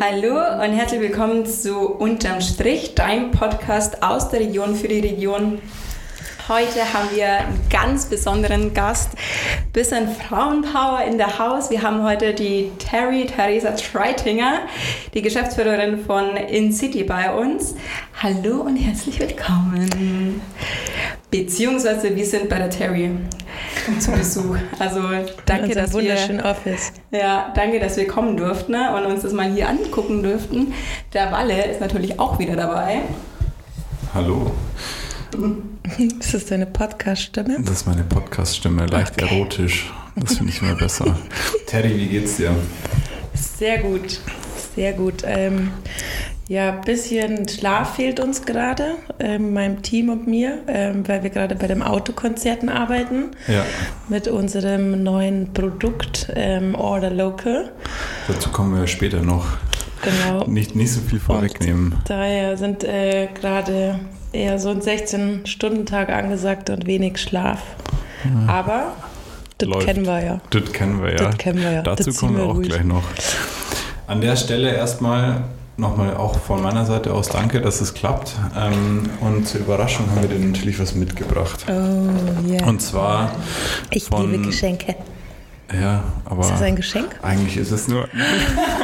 Hallo und herzlich willkommen zu Unterm Strich, deinem Podcast aus der Region für die Region. Heute haben wir einen ganz besonderen Gast, bisschen Frauenpower in der Haus. Wir haben heute die Terry Theresa Treitinger, die Geschäftsführerin von InCity bei uns. Hallo und herzlich willkommen. Beziehungsweise wir sind bei der Terry zu Besuch. Also danke, dass wunderschönen wir, Office. Ja, danke, dass wir kommen durften ne, und uns das mal hier angucken durften. Der Walle ist natürlich auch wieder dabei. Hallo. Ist das deine Podcast-Stimme? Das ist meine Podcast-Stimme, leicht okay. erotisch. Das finde ich immer besser. Terry, wie geht's dir? Sehr gut, sehr gut. Ähm, ja, ein bisschen Schlaf fehlt uns gerade, ähm, meinem Team und mir, ähm, weil wir gerade bei dem Autokonzerten arbeiten. Ja. Mit unserem neuen Produkt ähm, Order Local. Dazu kommen wir später noch. Genau. Nicht, nicht so viel vorwegnehmen. Und daher sind äh, gerade eher so ein 16-Stunden-Tag angesagt und wenig Schlaf. Ja. Aber das Läuft. kennen wir ja. Das kennen wir ja. Das kennen wir ja. Dazu kommen wir auch ruhig. gleich noch. An der Stelle erstmal nochmal auch von meiner Seite aus danke, dass es klappt. Ähm, und zur Überraschung haben wir dir natürlich was mitgebracht. Oh, yeah. Und zwar. Ich von, liebe Geschenke. Ja, aber. Ist das ein Geschenk? Eigentlich ist es nur.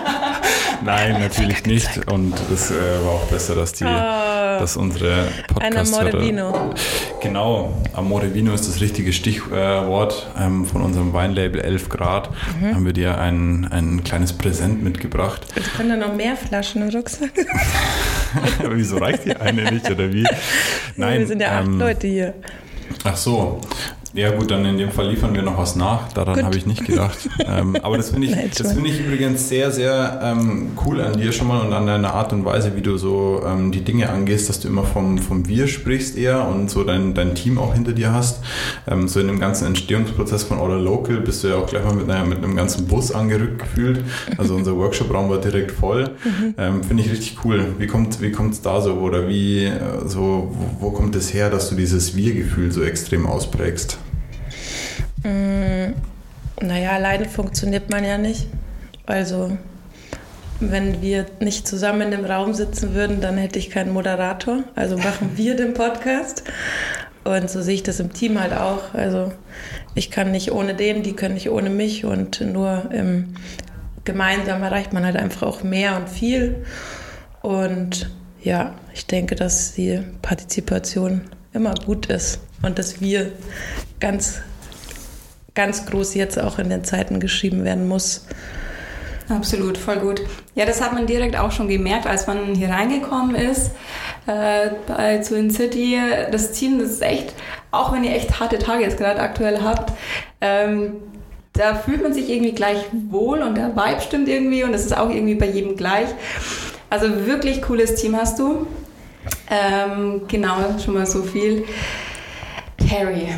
Nein, natürlich nicht. Und es äh, war auch besser, dass die. Oh dass unsere Podcast Ein Amore Vino. Genau, Amore Vino ist das richtige Stichwort. Ähm, von unserem Weinlabel 11 Grad mhm. haben wir dir ein, ein kleines Präsent mitgebracht. Also können da noch mehr Flaschen im Rucksack? Wieso reicht die eine nicht oder wie? Nein, wir sind ja acht ähm, Leute hier. Ach so, ja gut, dann in dem Fall liefern wir noch was nach. Daran habe ich nicht gedacht. ähm, aber das finde ich, das finde ich übrigens sehr, sehr ähm, cool an dir schon mal und an deiner Art und Weise, wie du so ähm, die Dinge angehst, dass du immer vom, vom Wir sprichst eher und so dein, dein Team auch hinter dir hast. Ähm, so in dem ganzen Entstehungsprozess von Order Local bist du ja auch gleich mal mit, einer, mit einem ganzen Bus angerückt gefühlt. Also unser Workshop-Raum war direkt voll. Mhm. Ähm, finde ich richtig cool. Wie kommt wie kommt's da so oder wie äh, so wo, wo kommt es her, dass du dieses Wir-Gefühl so extrem ausprägst? Mm, naja, alleine funktioniert man ja nicht. Also, wenn wir nicht zusammen in dem Raum sitzen würden, dann hätte ich keinen Moderator. Also machen wir den Podcast. Und so sehe ich das im Team halt auch. Also ich kann nicht ohne den, die können nicht ohne mich und nur im gemeinsam erreicht man halt einfach auch mehr und viel. Und ja, ich denke, dass die Partizipation immer gut ist und dass wir ganz ganz groß jetzt auch in den Zeiten geschrieben werden muss. Absolut, voll gut. Ja, das hat man direkt auch schon gemerkt, als man hier reingekommen ist äh, bei zu In City. Das Team, das ist echt, auch wenn ihr echt harte Tage jetzt gerade aktuell habt, ähm, da fühlt man sich irgendwie gleich wohl und der Vibe stimmt irgendwie und das ist auch irgendwie bei jedem gleich. Also wirklich cooles Team hast du. Ähm, genau, schon mal so viel. Terry,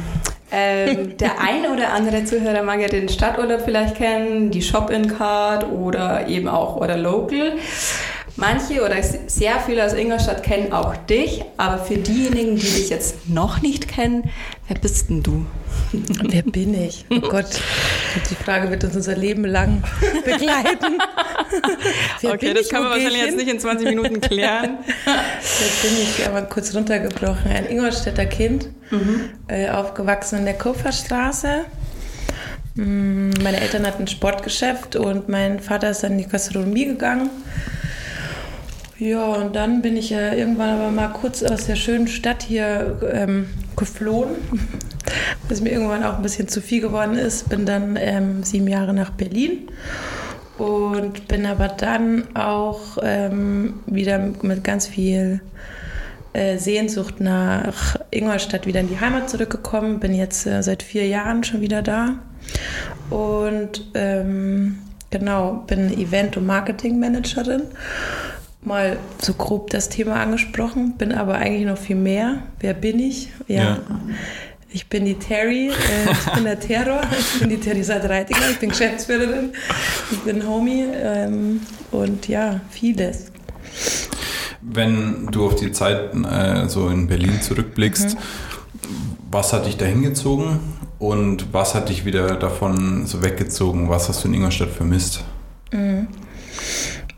ähm, der eine oder andere Zuhörer mag ja den Stadturlaub vielleicht kennen, die Shop-in-Card oder eben auch oder Local. Manche oder sehr viele aus Ingolstadt kennen auch dich, aber für diejenigen, die dich jetzt noch nicht kennen, wer bist denn du? Wer bin ich? Oh Gott, die Frage wird uns unser Leben lang begleiten. okay, das kann man wahrscheinlich jetzt nicht in 20 Minuten klären. Wer bin ich? Aber kurz runtergebrochen. Ein Ingolstädter Kind, mhm. äh, aufgewachsen in der Kupferstraße. Mm, meine Eltern hatten ein Sportgeschäft und mein Vater ist dann in die Gastronomie gegangen. Ja, und dann bin ich ja irgendwann aber mal kurz aus der schönen Stadt hier ähm, geflohen, was mir irgendwann auch ein bisschen zu viel geworden ist. Bin dann ähm, sieben Jahre nach Berlin und bin aber dann auch ähm, wieder mit ganz viel äh, Sehnsucht nach Ingolstadt wieder in die Heimat zurückgekommen. Bin jetzt äh, seit vier Jahren schon wieder da und ähm, genau bin Event- und Marketing-Managerin mal so grob das Thema angesprochen, bin aber eigentlich noch viel mehr. Wer bin ich? Ja. ja. Ich bin die Terry, äh, ich bin der Terror, ich bin die Theresa Dreitinger, ich bin Geschäftsführerin, ich bin Homie ähm, und ja, vieles. Wenn du auf die Zeit äh, so in Berlin zurückblickst, mhm. was hat dich da hingezogen und was hat dich wieder davon so weggezogen? Was hast du in Ingolstadt vermisst?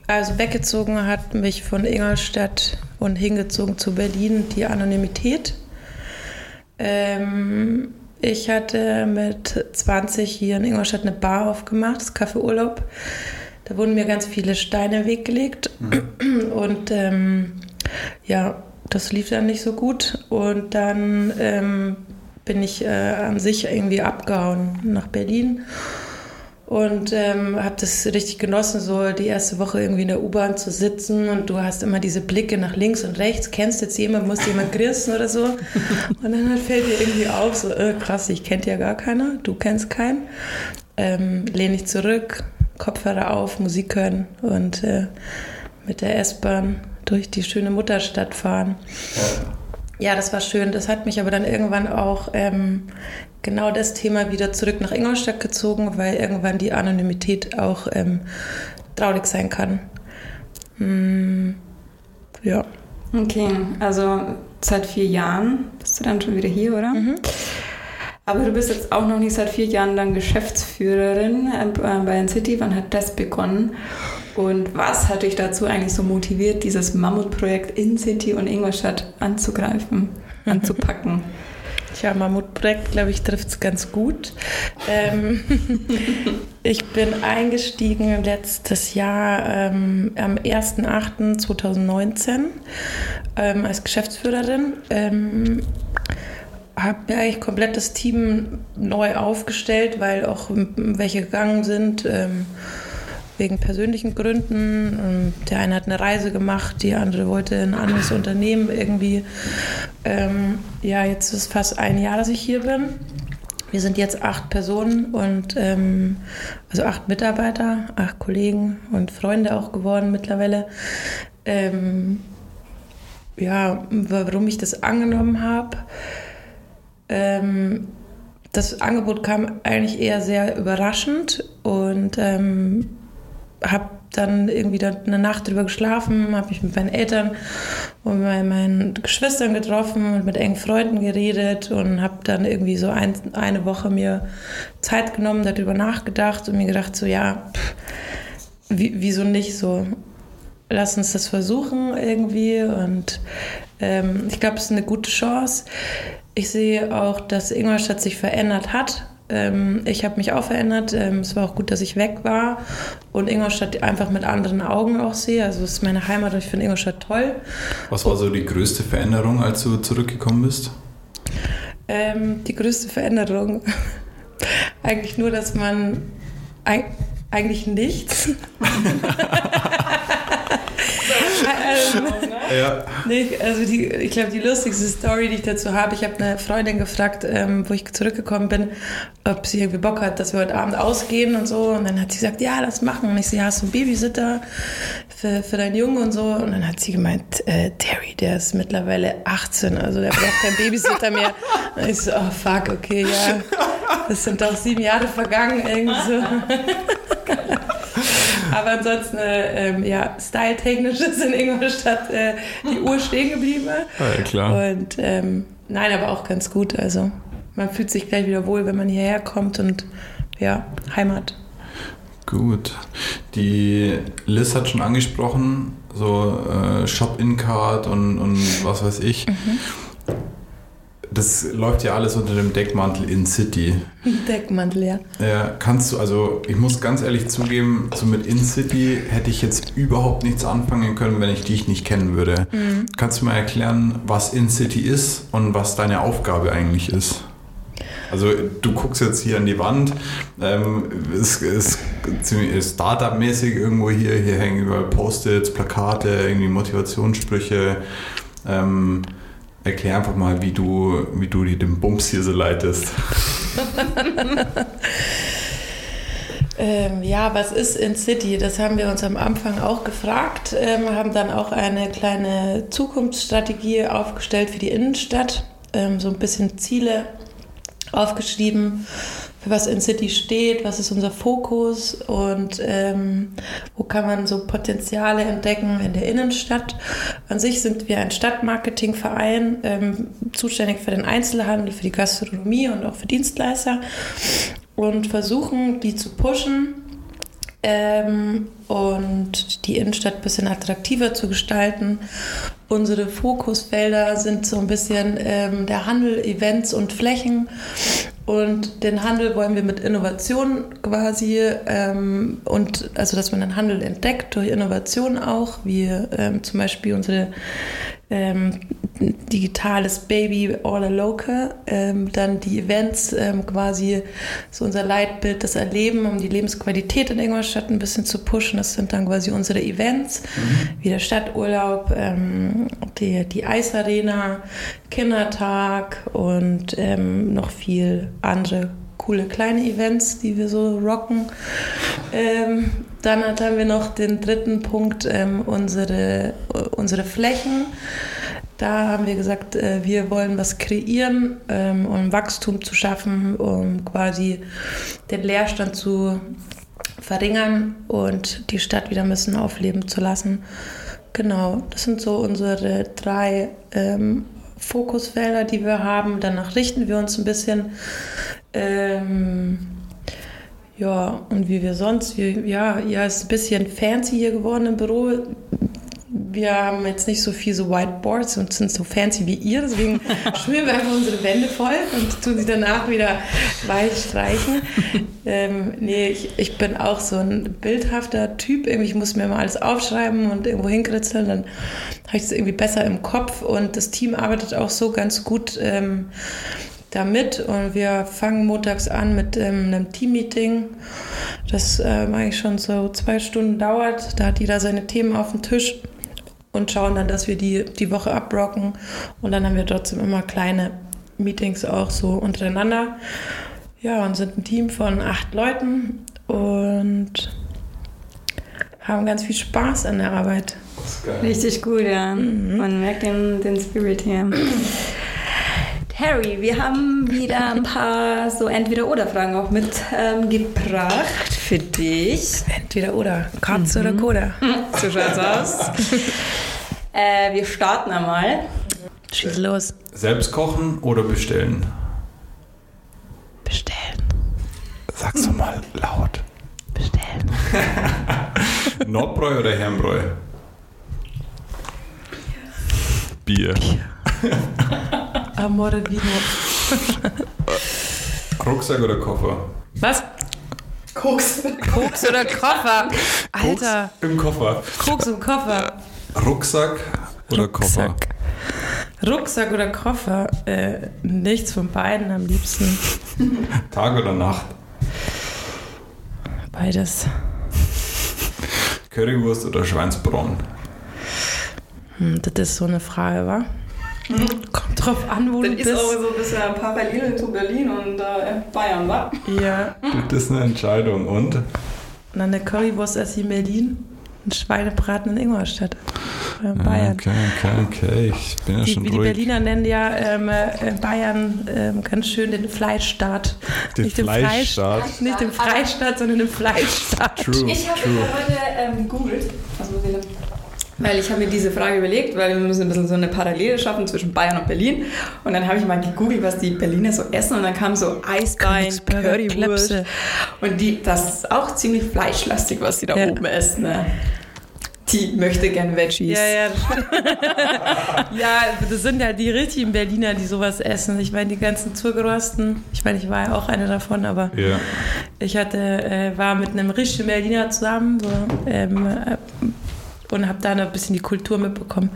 Also weggezogen hat mich von Ingolstadt und hingezogen zu Berlin die Anonymität. Ähm, ich hatte mit 20 hier in Ingolstadt eine Bar aufgemacht, das Café Urlaub. Da wurden mir ganz viele Steine weggelegt mhm. und ähm, ja, das lief dann nicht so gut. Und dann ähm, bin ich äh, an sich irgendwie abgehauen nach Berlin und ähm, habe das richtig genossen, so die erste Woche irgendwie in der U-Bahn zu sitzen. Und du hast immer diese Blicke nach links und rechts, kennst jetzt jemand, muss jemand grinsen oder so? Und dann fällt dir irgendwie auf, so äh, krass, ich kennt ja gar keiner, du kennst keinen, ähm, lehne ich zurück, Kopfhörer auf, Musik hören und äh, mit der S-Bahn durch die schöne Mutterstadt fahren. Ja, das war schön. Das hat mich aber dann irgendwann auch ähm, genau das Thema wieder zurück nach Ingolstadt gezogen, weil irgendwann die Anonymität auch ähm, traurig sein kann. Hm, ja. Okay, also seit vier Jahren bist du dann schon wieder hier, oder? Mhm. Aber du bist jetzt auch noch nicht seit vier Jahren dann Geschäftsführerin äh, bei City. Wann hat das begonnen? Und was hat dich dazu eigentlich so motiviert, dieses Mammutprojekt in City und Ingolstadt anzugreifen, anzupacken? Tja, Mammutprojekt, glaube ich, trifft es ganz gut. Ähm, ich bin eingestiegen letztes Jahr ähm, am 1.8.2019 ähm, als Geschäftsführerin. Ähm, habe ja eigentlich komplett das Team neu aufgestellt, weil auch welche gegangen sind. Ähm, wegen persönlichen Gründen. Der eine hat eine Reise gemacht, die andere wollte ein anderes Unternehmen irgendwie. Ähm, ja, jetzt ist fast ein Jahr, dass ich hier bin. Wir sind jetzt acht Personen und ähm, also acht Mitarbeiter, acht Kollegen und Freunde auch geworden mittlerweile. Ähm, ja, warum ich das angenommen habe. Ähm, das Angebot kam eigentlich eher sehr überraschend und ähm, habe dann irgendwie da eine Nacht drüber geschlafen, habe mich mit meinen Eltern und mit meinen Geschwistern getroffen und mit engen Freunden geredet und habe dann irgendwie so ein, eine Woche mir Zeit genommen, darüber nachgedacht und mir gedacht, so ja, pff, wieso nicht so? Lass uns das versuchen irgendwie und ähm, ich glaube, es ist eine gute Chance. Ich sehe auch, dass Ingolstadt sich verändert hat ähm, ich habe mich auch verändert. Ähm, es war auch gut, dass ich weg war und Ingolstadt einfach mit anderen Augen auch sehe. Also es ist meine Heimat und ich finde Ingolstadt toll. Was war so die größte Veränderung, als du zurückgekommen bist? Ähm, die größte Veränderung eigentlich nur, dass man eigentlich nichts. ähm, ja. nee, also die, ich glaube, die lustigste Story, die ich dazu habe, ich habe eine Freundin gefragt, ähm, wo ich zurückgekommen bin, ob sie irgendwie Bock hat, dass wir heute Abend ausgehen und so. Und dann hat sie gesagt, ja, lass machen. Und ich so, ja, hast du einen Babysitter für, für deinen Jungen und so? Und dann hat sie gemeint, äh, Terry, der ist mittlerweile 18, also der braucht keinen Babysitter mehr. Und ich so, oh fuck, okay, ja. Das sind doch sieben Jahre vergangen, irgendwie so. Aber ansonsten, äh, ähm, ja, styletechnisch ist in Ingolstadt äh, die Uhr stehen geblieben. Ja, klar. Und ähm, nein, aber auch ganz gut. Also man fühlt sich gleich wieder wohl, wenn man hierher kommt und ja, Heimat. Gut. Die Liz hat schon angesprochen, so äh, Shop-In-Card und, und was weiß ich. Mhm das läuft ja alles unter dem Deckmantel in City. Deckmantel, ja. Ja, kannst du, also ich muss ganz ehrlich zugeben, so mit In City hätte ich jetzt überhaupt nichts anfangen können, wenn ich dich nicht kennen würde. Mhm. Kannst du mal erklären, was In City ist und was deine Aufgabe eigentlich ist? Also du guckst jetzt hier an die Wand, ähm, es ist ziemlich Startup-mäßig irgendwo hier, hier hängen überall Post-its, Plakate, irgendwie Motivationssprüche. Ähm, Erklär einfach mal, wie du, wie du den Bums hier so leitest. ähm, ja, was ist in City? Das haben wir uns am Anfang auch gefragt. Ähm, haben dann auch eine kleine Zukunftsstrategie aufgestellt für die Innenstadt. Ähm, so ein bisschen Ziele aufgeschrieben für was in City steht, was ist unser Fokus und ähm, wo kann man so Potenziale entdecken in der Innenstadt. An sich sind wir ein Stadtmarketingverein, ähm, zuständig für den Einzelhandel, für die Gastronomie und auch für Dienstleister und versuchen, die zu pushen ähm, und die Innenstadt ein bisschen attraktiver zu gestalten. Unsere Fokusfelder sind so ein bisschen ähm, der Handel, Events und Flächen. Und den Handel wollen wir mit Innovation quasi ähm, und also dass man den Handel entdeckt durch Innovation auch, wie ähm, zum Beispiel unsere ähm, digitales Baby All Local, ähm, dann die Events, ähm, quasi so unser Leitbild, das Erleben, um die Lebensqualität in Ingolstadt ein bisschen zu pushen. Das sind dann quasi unsere Events, mhm. wie der Stadturlaub, ähm, die, die Eisarena, Kindertag und ähm, noch viel andere coole kleine Events, die wir so rocken. Ähm, dann haben wir noch den dritten Punkt, ähm, unsere, unsere Flächen. Da haben wir gesagt, äh, wir wollen was kreieren, ähm, um Wachstum zu schaffen, um quasi den Leerstand zu verringern und die Stadt wieder ein bisschen aufleben zu lassen. Genau, das sind so unsere drei ähm, Fokusfelder, die wir haben. Danach richten wir uns ein bisschen. Ähm, ja, und wie wir sonst, wir, ja, ja, ist ein bisschen fancy hier geworden im Büro. Wir haben jetzt nicht so viel so Whiteboards und sind so fancy wie ihr, deswegen schmieren wir einfach unsere Wände voll und tun sie danach wieder weiß streichen. Ähm, nee, ich, ich bin auch so ein bildhafter Typ. Irgendwie, ich muss mir mal alles aufschreiben und irgendwo hinkritzeln, dann habe ich es irgendwie besser im Kopf und das Team arbeitet auch so ganz gut. Ähm, damit und wir fangen montags an mit ähm, einem Teammeeting, das äh, eigentlich schon so zwei Stunden dauert. Da hat jeder seine Themen auf dem Tisch und schauen dann, dass wir die, die Woche abrocken und dann haben wir trotzdem immer kleine Meetings auch so untereinander. Ja, und sind ein Team von acht Leuten und haben ganz viel Spaß an der Arbeit. Richtig gut, ja. Mhm. Man merkt den, den Spirit hier. Harry, wir haben wieder ein paar so Entweder-Oder-Fragen auch mitgebracht ähm, für dich. Entweder-Oder, Katze mhm. oder Koda. So schaut's aus. äh, wir starten einmal. Schieß los. Selbst kochen oder bestellen? Bestellen. Sag's doch mal laut. Bestellen. Nordbräu oder Herrenbräu? Bier. Bier. Amore Vino. Rucksack oder Koffer? Was? Koks. Koks oder Koffer? Alter. Koks im Koffer. Koks im Koffer. Rucksack oder Rucksack. Koffer? Rucksack oder Koffer? Äh, nichts von beiden am liebsten. Tag oder Nacht? Beides. Currywurst oder Schweinsbraten? Hm, das ist so eine Frage, wa? Kommt drauf an, wo das du bist. Das ist auch so ein bisschen parallel zu Berlin und äh, Bayern, wa? Ja. Das ist eine Entscheidung. Und? Und dann eine Currywurst ich in Berlin und Schweinebraten in Ingolstadt. Äh, Bayern. Okay, okay, okay. Ich bin ja die, schon wie ruhig. Die Berliner nennen ja ähm, äh, Bayern ähm, ganz schön den Fleischstaat. Den nicht Fleischstaat? Den Fleisch, nicht den Freistaat, sondern den Fleischstaat. True, ich habe heute ähm, ich denn? Weil ich habe mir diese Frage überlegt, weil wir müssen ein bisschen so eine Parallele schaffen zwischen Bayern und Berlin. Und dann habe ich mal gegoogelt, was die Berliner so essen. Und dann kam so Eisbein, Currywurst. Und die, das ist auch ziemlich fleischlastig, was die da ja. oben essen. Ne? Die möchte gern Veggies. Ja, ja. ja, das sind ja die richtigen Berliner, die sowas essen. Ich meine, die ganzen Zurgerosten, ich meine, ich war ja auch eine davon, aber ja. ich hatte, äh, war mit einem richtigen Berliner zusammen, so, ähm, und habe da noch ein bisschen die Kultur mitbekommen.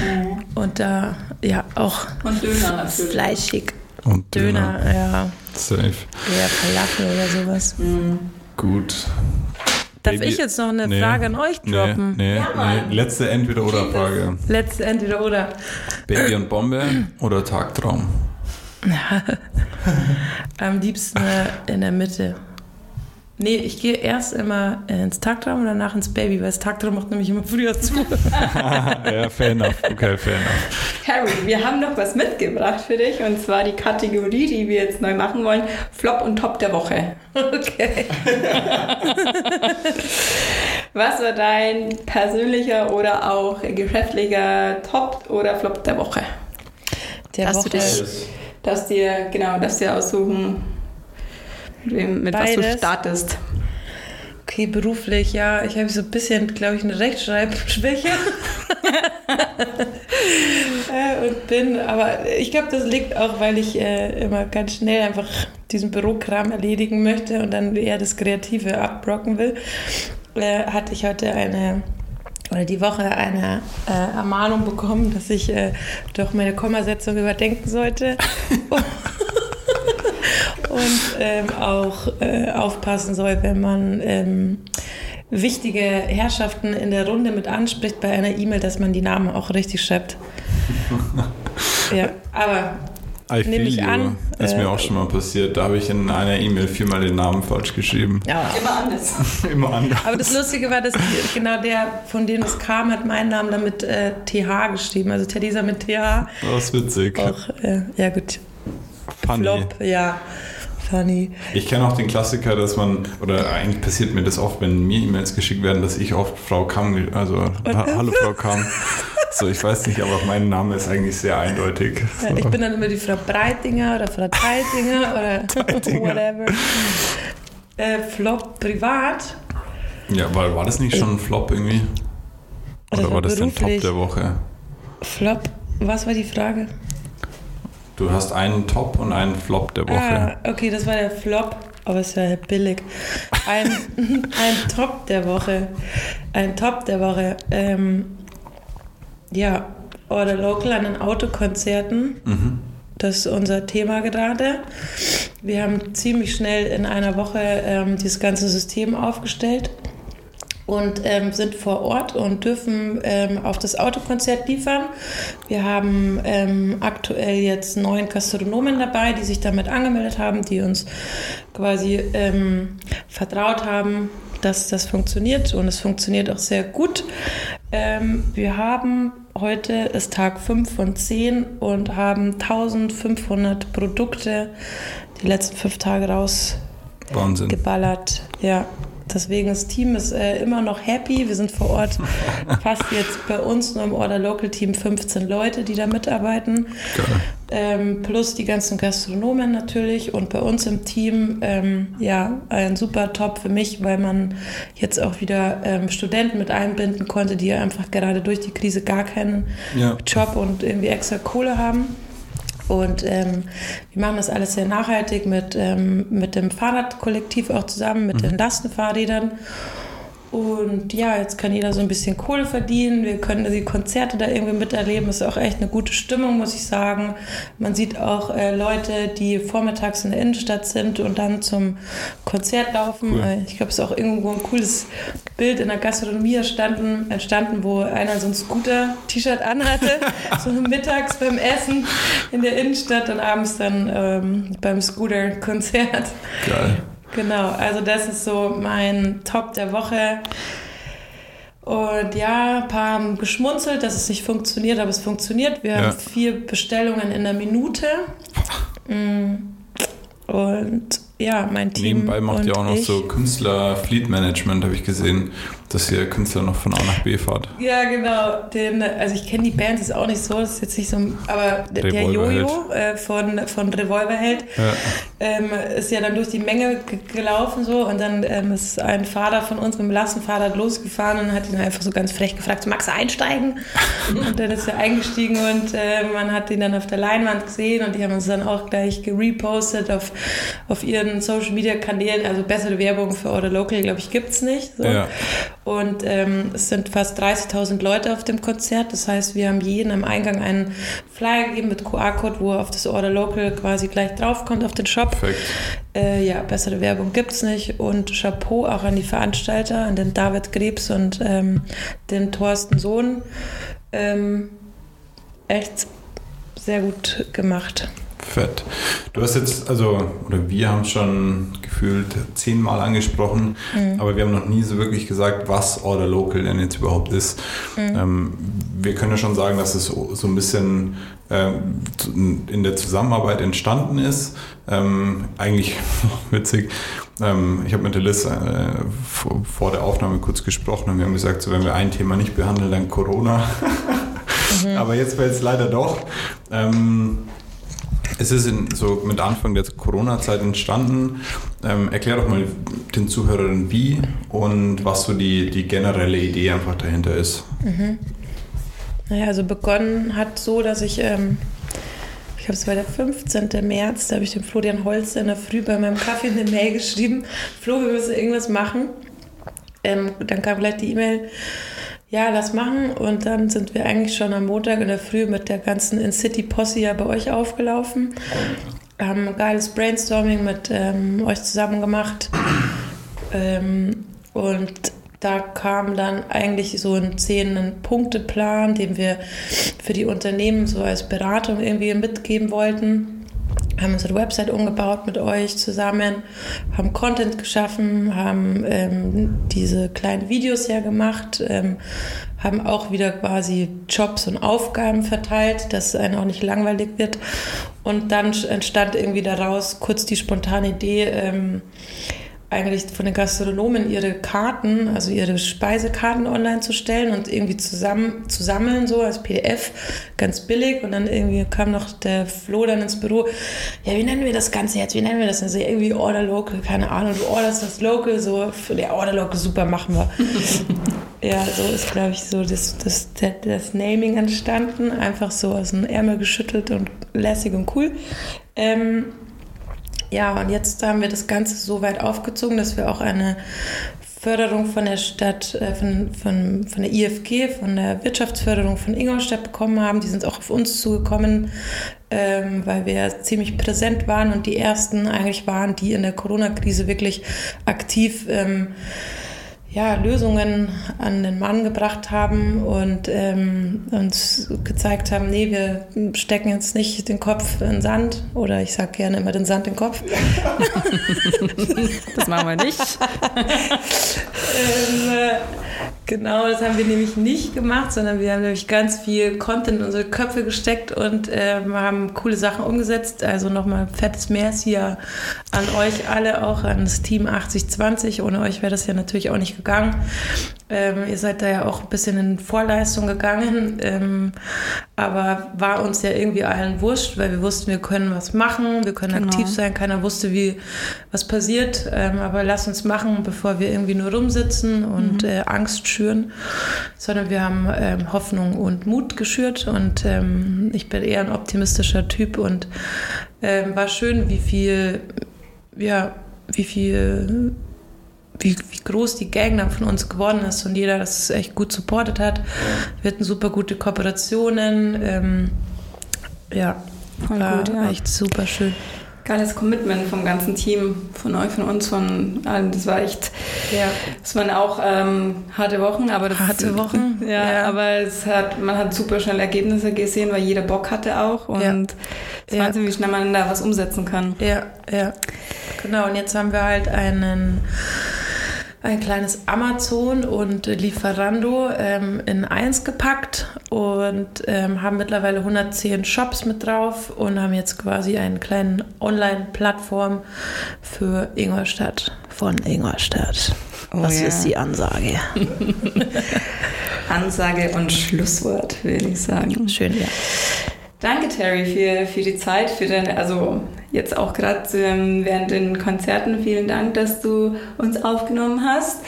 Mhm. Und da, äh, ja, auch und Döner natürlich. fleischig. Und Döner, Döner ja. Safe. Ja, Falafel oder sowas. Mhm. Gut. Darf Baby, ich jetzt noch eine nee, Frage an euch droppen? Nee, nee, ja, nee. Letzte Entweder-Oder-Frage. Letzte Entweder-Oder. Baby und Bombe oder Tagtraum? Am liebsten in der Mitte. Nee, ich gehe erst immer ins Tagtraum und danach ins Baby, weil das Tagtraum macht nämlich immer früher zu. ja, fair enough. Okay, fair enough. Harry, wir haben noch was mitgebracht für dich und zwar die Kategorie, die wir jetzt neu machen wollen: Flop und Top der Woche. Okay. was war dein persönlicher oder auch geschäftlicher Top oder Flop der Woche? Der dass Woche. Du dich, dass dir, genau, dass dir aussuchen mit Beides. was du startest. Okay, beruflich, ja. Ich habe so ein bisschen, glaube ich, eine Rechtschreibschwäche. äh, und bin, aber ich glaube, das liegt auch, weil ich äh, immer ganz schnell einfach diesen Bürokram erledigen möchte und dann eher das Kreative abbrocken will. Äh, hatte ich heute eine oder die Woche eine äh, Ermahnung bekommen, dass ich äh, doch meine Kommasetzung überdenken sollte. und ähm, auch äh, aufpassen soll, wenn man ähm, wichtige Herrschaften in der Runde mit anspricht bei einer E-Mail, dass man die Namen auch richtig schreibt. ja, aber I nehme ich an. Ist äh, mir auch schon mal passiert. Da habe ich in einer E-Mail viermal den Namen falsch geschrieben. Ja. Immer anders. Immer anders. Aber das Lustige war, dass genau der, von dem es kam, hat meinen Namen dann mit äh, TH geschrieben. Also Theresa mit TH. Das ist witzig. Auch, äh, ja, gut. Funny. Flop, ja funny. Ich kenne auch den Klassiker, dass man, oder eigentlich passiert mir das oft, wenn mir E-Mails geschickt werden, dass ich oft Frau Kamm, also ha Hallo Frau Kamm. So, ich weiß nicht, aber mein Name ist eigentlich sehr eindeutig. Ja, ich bin dann immer die Frau Breitinger oder Frau Teitinger oder whatever. Äh, Flop privat. Ja, war, war das nicht schon ein Flop irgendwie? Oder war, war das der Top der Woche? Flop, was war die Frage? Du hast einen Top und einen Flop der Woche. Ah, okay, das war der Flop, aber es wäre billig. Ein, ein Top der Woche. Ein Top der Woche. Ähm, ja, Order Local an den Autokonzerten. Mhm. Das ist unser Thema gerade. Wir haben ziemlich schnell in einer Woche ähm, dieses ganze System aufgestellt und ähm, sind vor Ort und dürfen ähm, auf das Autokonzert liefern. Wir haben ähm, aktuell jetzt neun Gastronomen dabei, die sich damit angemeldet haben, die uns quasi ähm, vertraut haben, dass das funktioniert und es funktioniert auch sehr gut. Ähm, wir haben heute ist Tag 5 von 10 und haben 1500 Produkte die letzten fünf Tage rausgeballert. Ja, Deswegen das Team ist äh, immer noch happy. Wir sind vor Ort fast jetzt bei uns nur im Order Local Team 15 Leute, die da mitarbeiten. Ähm, plus die ganzen Gastronomen natürlich und bei uns im Team ähm, ja ein super Top für mich, weil man jetzt auch wieder ähm, Studenten mit einbinden konnte, die einfach gerade durch die Krise gar keinen ja. Job und irgendwie extra Kohle haben. Und ähm, wir machen das alles sehr nachhaltig mit, ähm, mit dem Fahrradkollektiv auch zusammen, mit mhm. den Lastenfahrrädern. Und ja, jetzt kann jeder so ein bisschen Kohle verdienen. Wir können die Konzerte da irgendwie miterleben. Ist auch echt eine gute Stimmung, muss ich sagen. Man sieht auch äh, Leute, die vormittags in der Innenstadt sind und dann zum Konzert laufen. Cool. Äh, ich glaube, es ist auch irgendwo ein cooles Bild in der Gastronomie entstanden, entstanden wo einer so ein Scooter-T-Shirt anhatte, so mittags beim Essen in der Innenstadt und abends dann ähm, beim Scooter-Konzert. Geil. Genau, also das ist so mein Top der Woche. Und ja, ein paar haben geschmunzelt, dass es nicht funktioniert, aber es funktioniert. Wir ja. haben vier Bestellungen in der Minute. Mm. Und ja, mein Team. Nebenbei macht ihr auch noch ich. so Künstler-Fleet-Management, habe ich gesehen dass ihr Künstler noch von A nach B fahrt. Ja, genau. Den, also ich kenne die Band, ist auch nicht so, das ist jetzt nicht so, aber der Jojo äh, von, von Revolverheld ja. ähm, ist ja dann durch die Menge gelaufen so und dann ähm, ist ein Vater von uns mit dem Lastenfahrrad losgefahren und hat ihn einfach so ganz frech gefragt, magst du einsteigen? und dann ist er eingestiegen und äh, man hat ihn dann auf der Leinwand gesehen und die haben uns dann auch gleich gerepostet auf, auf ihren Social Media Kanälen. Also bessere Werbung für Order Local, glaube ich, gibt es nicht. So. Ja. Und ähm, es sind fast 30.000 Leute auf dem Konzert. Das heißt, wir haben jeden am Eingang einen Flyer gegeben mit QR-Code, wo er auf das Order Local quasi gleich draufkommt auf den Shop. Perfekt. Äh, ja, bessere Werbung gibt es nicht. Und Chapeau auch an die Veranstalter, an den David Krebs und ähm, den Thorsten Sohn. Ähm, echt sehr gut gemacht. Fett. Du hast jetzt, also, oder wir haben es schon gefühlt zehnmal angesprochen, mhm. aber wir haben noch nie so wirklich gesagt, was Order Local denn jetzt überhaupt ist. Mhm. Ähm, wir können ja schon sagen, dass es so ein bisschen äh, in der Zusammenarbeit entstanden ist. Ähm, eigentlich witzig. Ähm, ich habe mit der Liz äh, vor, vor, der Aufnahme kurz gesprochen und wir haben gesagt, so, wenn wir ein Thema nicht behandeln, dann Corona. mhm. Aber jetzt fällt es leider doch. Ähm, es ist in, so mit Anfang der Corona-Zeit entstanden. Ähm, erklär doch mal den Zuhörern wie und was so die, die generelle Idee einfach dahinter ist. Mhm. Naja, also begonnen hat so, dass ich, ähm, ich glaube, es war der 15. März, da habe ich dem Florian Holz in der Früh bei meinem Kaffee eine Mail geschrieben, Flo, wir müssen irgendwas machen. Ähm, dann kam gleich die E-Mail, ja, lass machen. Und dann sind wir eigentlich schon am Montag in der Früh mit der ganzen In-City-Posse ja bei euch aufgelaufen. Haben ein geiles Brainstorming mit ähm, euch zusammen gemacht. Ähm, und da kam dann eigentlich so ein zehn-Punkte-Plan, den wir für die Unternehmen so als Beratung irgendwie mitgeben wollten haben unsere Website umgebaut mit euch zusammen, haben Content geschaffen, haben ähm, diese kleinen Videos ja gemacht, ähm, haben auch wieder quasi Jobs und Aufgaben verteilt, dass es einem auch nicht langweilig wird. Und dann entstand irgendwie daraus kurz die spontane Idee, ähm, eigentlich von den Gastronomen ihre Karten, also ihre Speisekarten online zu stellen und irgendwie zusammen zu sammeln, so als PDF, ganz billig. Und dann irgendwie kam noch der Flo dann ins Büro. Ja, wie nennen wir das Ganze jetzt? Wie nennen wir das? Also irgendwie Order Local, keine Ahnung, du orderst das Local, so, für der Order Local, super, machen wir. ja, so ist, glaube ich, so das, das, das Naming entstanden. Einfach so aus dem Ärmel geschüttelt und lässig und cool. Ähm, ja, und jetzt haben wir das Ganze so weit aufgezogen, dass wir auch eine Förderung von der Stadt, äh, von, von, von der IFG, von der Wirtschaftsförderung von Ingolstadt bekommen haben. Die sind auch auf uns zugekommen, ähm, weil wir ziemlich präsent waren und die ersten eigentlich waren, die in der Corona-Krise wirklich aktiv ähm, ja, Lösungen an den Mann gebracht haben und ähm, uns gezeigt haben, nee, wir stecken jetzt nicht den Kopf in den Sand oder ich sage gerne immer den Sand in den Kopf. das machen wir nicht. ähm, äh, Genau, das haben wir nämlich nicht gemacht, sondern wir haben nämlich ganz viel Content in unsere Köpfe gesteckt und äh, haben coole Sachen umgesetzt. Also nochmal fettes Merci an euch alle, auch an das Team 8020. Ohne euch wäre das ja natürlich auch nicht gegangen. Ähm, ihr seid da ja auch ein bisschen in Vorleistung gegangen, ähm, aber war uns ja irgendwie allen wurscht, weil wir wussten, wir können was machen, wir können genau. aktiv sein, keiner wusste, wie was passiert, ähm, aber lass uns machen, bevor wir irgendwie nur rumsitzen und mhm. äh, Angst schüren, sondern wir haben ähm, Hoffnung und Mut geschürt und ähm, ich bin eher ein optimistischer Typ und ähm, war schön, wie viel, ja, wie viel wie, wie groß die Gang dann von uns geworden ist und jeder das echt gut supportet hat. Wir hatten super gute Kooperationen. Ähm, ja, Voll war gut, ja. echt super schön. Geiles Commitment vom ganzen Team, von euch, von uns, von allen. Das war echt, ja. das waren auch ähm, harte Wochen, aber das, harte Wochen, ja, ja, aber es hat, man hat super schnell Ergebnisse gesehen, weil jeder Bock hatte auch und ja. es ja. Wahnsinn, wie schnell man da was umsetzen kann. Ja, ja, genau. Und jetzt haben wir halt einen ein kleines Amazon und Lieferando ähm, in eins gepackt und ähm, haben mittlerweile 110 Shops mit drauf und haben jetzt quasi eine kleine Online-Plattform für Ingolstadt von Ingolstadt. Oh, Was ja. ist die Ansage? Ansage und Schlusswort, würde ich sagen. Schön, ja. Danke, Terry, für, für die Zeit, für deine, also jetzt auch gerade ähm, während den Konzerten. Vielen Dank, dass du uns aufgenommen hast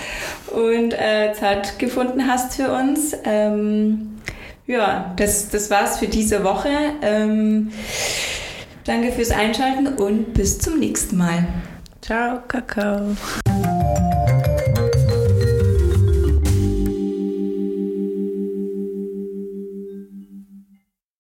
und äh, Zeit gefunden hast für uns. Ähm, ja, das, das war's für diese Woche. Ähm, danke fürs Einschalten und bis zum nächsten Mal. Ciao, Kakao.